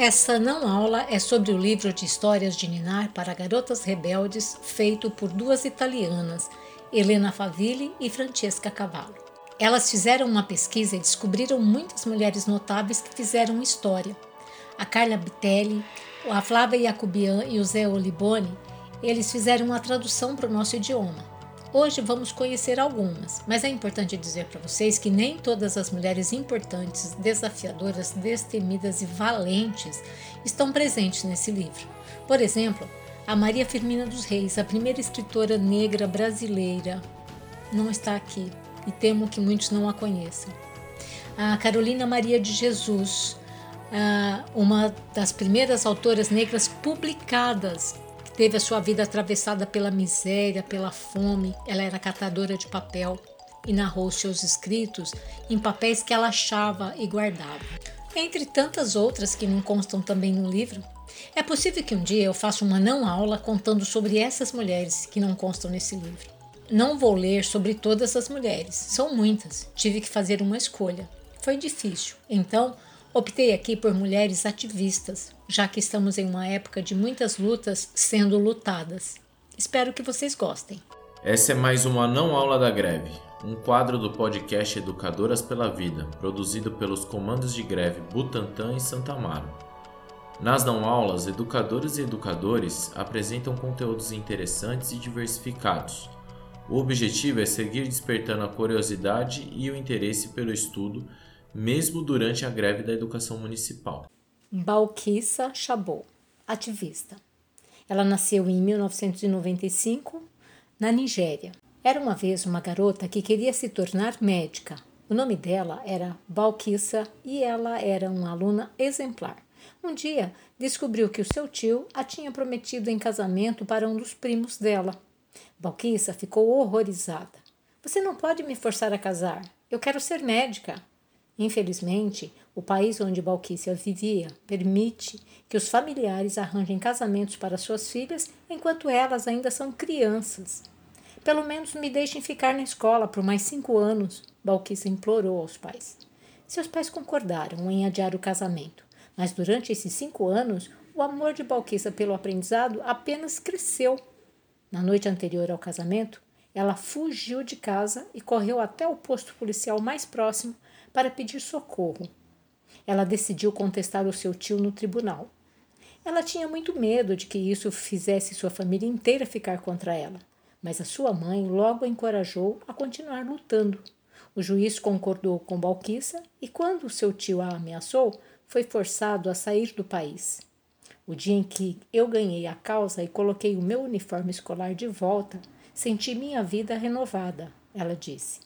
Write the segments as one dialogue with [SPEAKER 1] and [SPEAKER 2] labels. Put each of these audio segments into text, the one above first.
[SPEAKER 1] Essa não aula é sobre o livro de histórias de Ninar para garotas rebeldes, feito por duas italianas, Helena Favilli e Francesca Cavallo. Elas fizeram uma pesquisa e descobriram muitas mulheres notáveis que fizeram história. A Carla Bitelli, a Flávia Jacobian e o Zé Oliboni, eles fizeram uma tradução para o nosso idioma. Hoje vamos conhecer algumas, mas é importante dizer para vocês que nem todas as mulheres importantes, desafiadoras, destemidas e valentes estão presentes nesse livro. Por exemplo, a Maria Firmina dos Reis, a primeira escritora negra brasileira, não está aqui e temo que muitos não a conheçam. A Carolina Maria de Jesus, uma das primeiras autoras negras publicadas Teve a sua vida atravessada pela miséria, pela fome. Ela era catadora de papel e narrou seus escritos em papéis que ela achava e guardava. Entre tantas outras que não constam também no livro, é possível que um dia eu faça uma não aula contando sobre essas mulheres que não constam nesse livro. Não vou ler sobre todas as mulheres, são muitas, tive que fazer uma escolha. Foi difícil, então Optei aqui por mulheres ativistas, já que estamos em uma época de muitas lutas sendo lutadas. Espero que vocês gostem.
[SPEAKER 2] Essa é mais uma não aula da greve, um quadro do podcast Educadoras pela Vida, produzido pelos comandos de greve Butantã e Santa Amaro. Nas não aulas, educadoras e educadores apresentam conteúdos interessantes e diversificados. O objetivo é seguir despertando a curiosidade e o interesse pelo estudo mesmo durante a greve da educação municipal.
[SPEAKER 1] Balkissa Chabot, ativista. Ela nasceu em 1995 na Nigéria. Era uma vez uma garota que queria se tornar médica. O nome dela era Balkissa e ela era uma aluna exemplar. Um dia descobriu que o seu tio a tinha prometido em casamento para um dos primos dela. Balkissa ficou horrorizada. Você não pode me forçar a casar. Eu quero ser médica. Infelizmente, o país onde Balquícia vivia permite que os familiares arranjem casamentos para suas filhas enquanto elas ainda são crianças. Pelo menos me deixem ficar na escola por mais cinco anos, Balquícia implorou aos pais. Seus pais concordaram em adiar o casamento, mas durante esses cinco anos, o amor de Balquícia pelo aprendizado apenas cresceu. Na noite anterior ao casamento, ela fugiu de casa e correu até o posto policial mais próximo para pedir socorro. Ela decidiu contestar o seu tio no tribunal. Ela tinha muito medo de que isso fizesse sua família inteira ficar contra ela, mas a sua mãe logo a encorajou a continuar lutando. O juiz concordou com Balquissa e, quando seu tio a ameaçou, foi forçado a sair do país. O dia em que eu ganhei a causa e coloquei o meu uniforme escolar de volta, senti minha vida renovada, ela disse.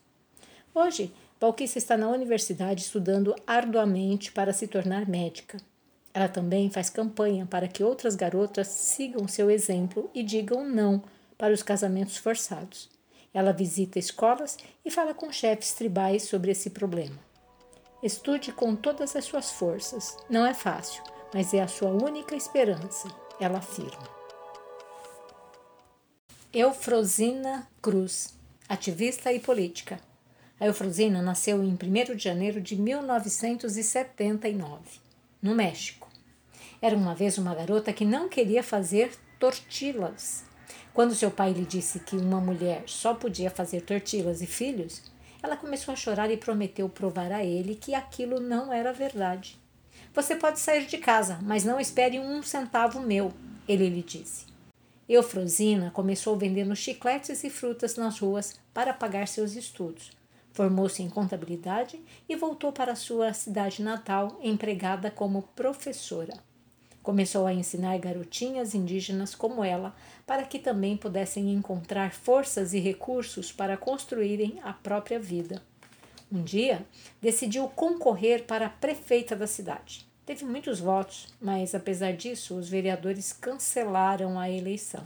[SPEAKER 1] Hoje Balquice está na universidade estudando arduamente para se tornar médica. Ela também faz campanha para que outras garotas sigam seu exemplo e digam não para os casamentos forçados. Ela visita escolas e fala com chefes tribais sobre esse problema. Estude com todas as suas forças. Não é fácil, mas é a sua única esperança, ela afirma. Eufrosina Cruz, ativista e política. A Eufrosina nasceu em 1 de janeiro de 1979, no México. Era uma vez uma garota que não queria fazer tortillas. Quando seu pai lhe disse que uma mulher só podia fazer tortillas e filhos, ela começou a chorar e prometeu provar a ele que aquilo não era verdade. Você pode sair de casa, mas não espere um centavo meu, ele lhe disse. Eufrosina começou vendendo chicletes e frutas nas ruas para pagar seus estudos. Formou-se em contabilidade e voltou para sua cidade natal, empregada como professora. Começou a ensinar garotinhas indígenas como ela, para que também pudessem encontrar forças e recursos para construírem a própria vida. Um dia, decidiu concorrer para prefeita da cidade. Teve muitos votos, mas apesar disso, os vereadores cancelaram a eleição.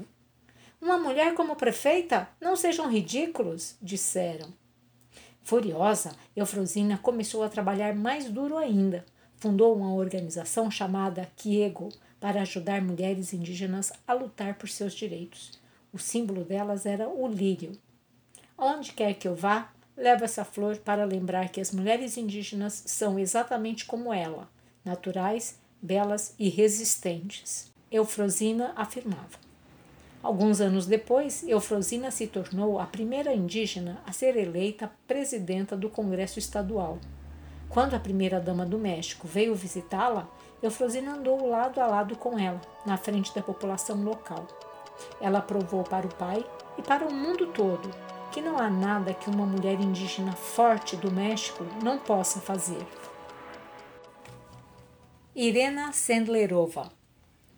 [SPEAKER 1] Uma mulher como prefeita? Não sejam ridículos, disseram. Furiosa, Eufrosina começou a trabalhar mais duro ainda. Fundou uma organização chamada Kiego para ajudar mulheres indígenas a lutar por seus direitos. O símbolo delas era o lírio. Onde quer que eu vá, levo essa flor para lembrar que as mulheres indígenas são exatamente como ela, naturais, belas e resistentes. Eufrosina afirmava. Alguns anos depois, Eufrosina se tornou a primeira indígena a ser eleita presidenta do Congresso Estadual. Quando a primeira-dama do México veio visitá-la, Eufrosina andou lado a lado com ela, na frente da população local. Ela provou para o pai e para o mundo todo que não há nada que uma mulher indígena forte do México não possa fazer. Irena Sendlerova,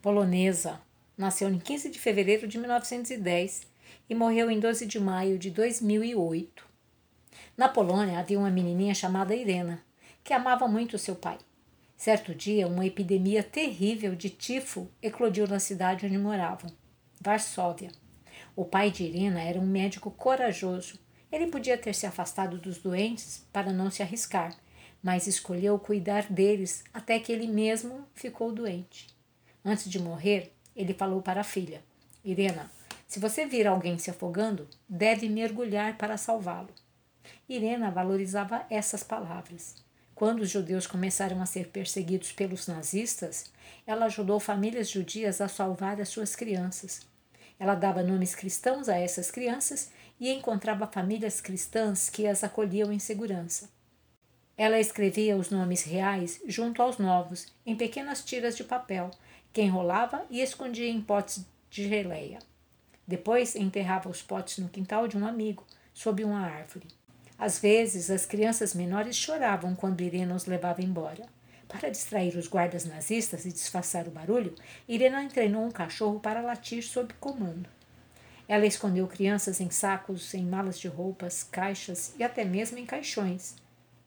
[SPEAKER 1] polonesa, nasceu em 15 de fevereiro de 1910 e morreu em 12 de maio de 2008. Na Polônia havia uma menininha chamada Irena, que amava muito seu pai. Certo dia, uma epidemia terrível de tifo eclodiu na cidade onde moravam, Varsóvia. O pai de Irena era um médico corajoso. Ele podia ter se afastado dos doentes para não se arriscar, mas escolheu cuidar deles até que ele mesmo ficou doente. Antes de morrer, ele falou para a filha: Irena, se você vir alguém se afogando, deve mergulhar para salvá-lo. Irena valorizava essas palavras. Quando os judeus começaram a ser perseguidos pelos nazistas, ela ajudou famílias judias a salvar as suas crianças. Ela dava nomes cristãos a essas crianças e encontrava famílias cristãs que as acolhiam em segurança. Ela escrevia os nomes reais junto aos novos, em pequenas tiras de papel, que enrolava e escondia em potes de geleia. Depois enterrava os potes no quintal de um amigo, sob uma árvore. Às vezes, as crianças menores choravam quando Irena os levava embora. Para distrair os guardas nazistas e disfarçar o barulho, Irena treinou um cachorro para latir sob comando. Ela escondeu crianças em sacos, em malas de roupas, caixas e até mesmo em caixões.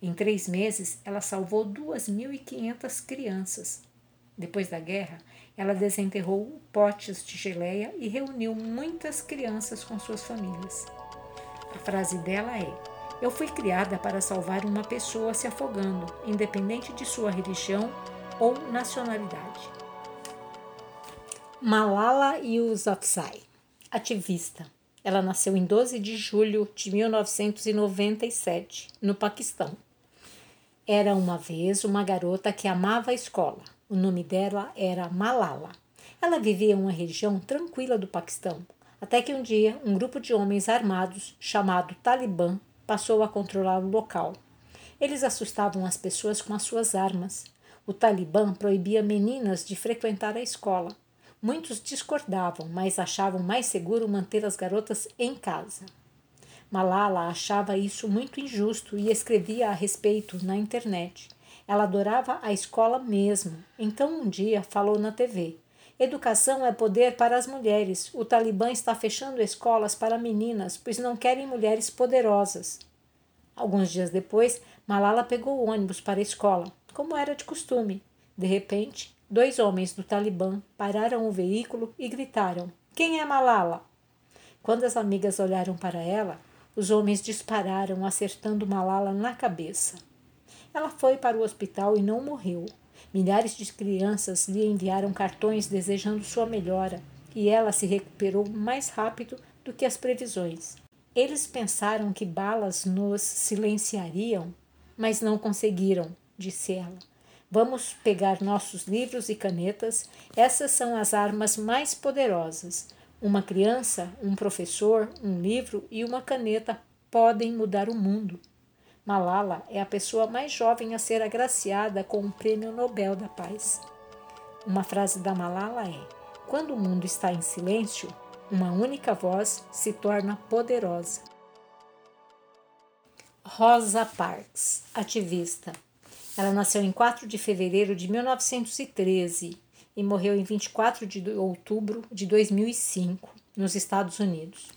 [SPEAKER 1] Em três meses, ela salvou 2.500 crianças. Depois da guerra, ela desenterrou potes de geleia e reuniu muitas crianças com suas famílias. A frase dela é: Eu fui criada para salvar uma pessoa se afogando, independente de sua religião ou nacionalidade. Malala Yousafzai, ativista. Ela nasceu em 12 de julho de 1997, no Paquistão. Era uma vez uma garota que amava a escola o nome dela era Malala. Ela vivia em uma região tranquila do Paquistão, até que um dia um grupo de homens armados, chamado Talibã, passou a controlar o local. Eles assustavam as pessoas com as suas armas. O Talibã proibia meninas de frequentar a escola. Muitos discordavam, mas achavam mais seguro manter as garotas em casa. Malala achava isso muito injusto e escrevia a respeito na internet. Ela adorava a escola mesmo. Então um dia falou na TV: Educação é poder para as mulheres. O Talibã está fechando escolas para meninas, pois não querem mulheres poderosas. Alguns dias depois, Malala pegou o ônibus para a escola, como era de costume. De repente, dois homens do Talibã pararam o veículo e gritaram: Quem é Malala? Quando as amigas olharam para ela, os homens dispararam, acertando Malala na cabeça. Ela foi para o hospital e não morreu. Milhares de crianças lhe enviaram cartões desejando sua melhora e ela se recuperou mais rápido do que as previsões. Eles pensaram que balas nos silenciariam, mas não conseguiram, disse ela. Vamos pegar nossos livros e canetas, essas são as armas mais poderosas. Uma criança, um professor, um livro e uma caneta podem mudar o mundo. Malala é a pessoa mais jovem a ser agraciada com o Prêmio Nobel da Paz. Uma frase da Malala é: Quando o mundo está em silêncio, uma única voz se torna poderosa. Rosa Parks, ativista. Ela nasceu em 4 de fevereiro de 1913 e morreu em 24 de outubro de 2005, nos Estados Unidos.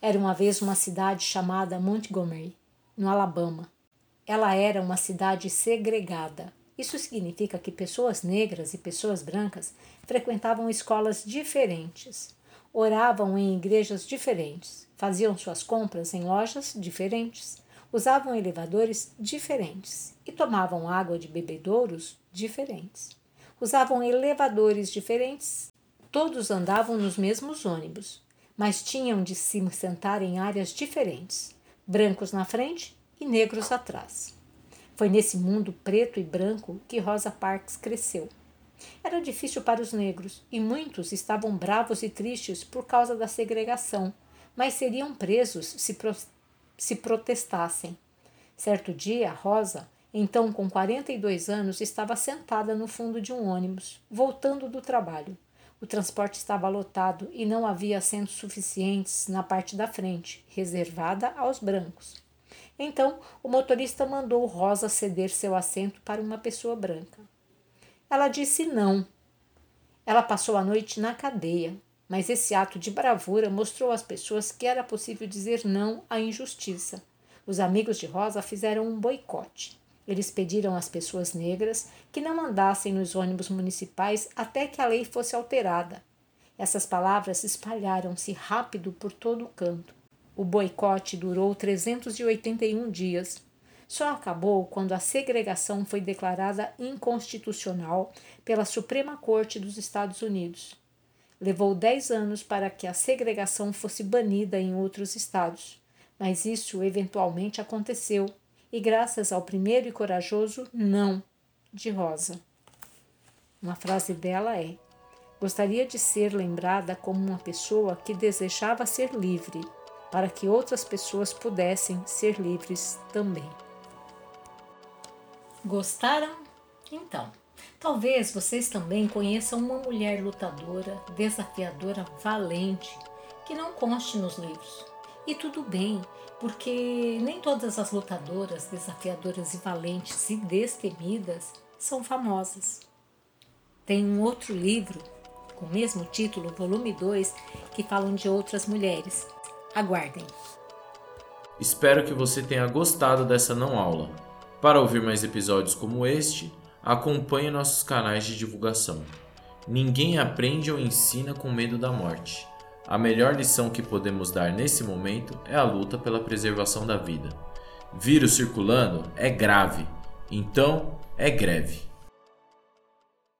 [SPEAKER 1] Era uma vez uma cidade chamada Montgomery, no Alabama. Ela era uma cidade segregada. Isso significa que pessoas negras e pessoas brancas frequentavam escolas diferentes, oravam em igrejas diferentes, faziam suas compras em lojas diferentes, usavam elevadores diferentes e tomavam água de bebedouros diferentes. Usavam elevadores diferentes, todos andavam nos mesmos ônibus, mas tinham de se sentar em áreas diferentes brancos na frente e negros atrás. Foi nesse mundo preto e branco que Rosa Parks cresceu. Era difícil para os negros e muitos estavam bravos e tristes por causa da segregação, mas seriam presos se, pro se protestassem. Certo dia, Rosa, então com 42 anos, estava sentada no fundo de um ônibus, voltando do trabalho. O transporte estava lotado e não havia assentos suficientes na parte da frente, reservada aos brancos. Então, o motorista mandou Rosa ceder seu assento para uma pessoa branca. Ela disse não. Ela passou a noite na cadeia, mas esse ato de bravura mostrou às pessoas que era possível dizer não à injustiça. Os amigos de Rosa fizeram um boicote. Eles pediram às pessoas negras que não andassem nos ônibus municipais até que a lei fosse alterada. Essas palavras espalharam-se rápido por todo o canto. O boicote durou 381 dias. Só acabou quando a segregação foi declarada inconstitucional pela Suprema Corte dos Estados Unidos. Levou 10 anos para que a segregação fosse banida em outros estados, mas isso eventualmente aconteceu, e graças ao primeiro e corajoso não de Rosa. Uma frase dela é: Gostaria de ser lembrada como uma pessoa que desejava ser livre para que outras pessoas pudessem ser livres também. Gostaram? Então, talvez vocês também conheçam uma mulher lutadora, desafiadora, valente, que não conste nos livros. E tudo bem, porque nem todas as lutadoras, desafiadoras e valentes e destemidas são famosas. Tem um outro livro com o mesmo título, volume 2, que falam de outras mulheres, Aguardem.
[SPEAKER 2] Espero que você tenha gostado dessa não aula. Para ouvir mais episódios como este, acompanhe nossos canais de divulgação. Ninguém aprende ou ensina com medo da morte. A melhor lição que podemos dar nesse momento é a luta pela preservação da vida. Vírus circulando é grave, então é greve.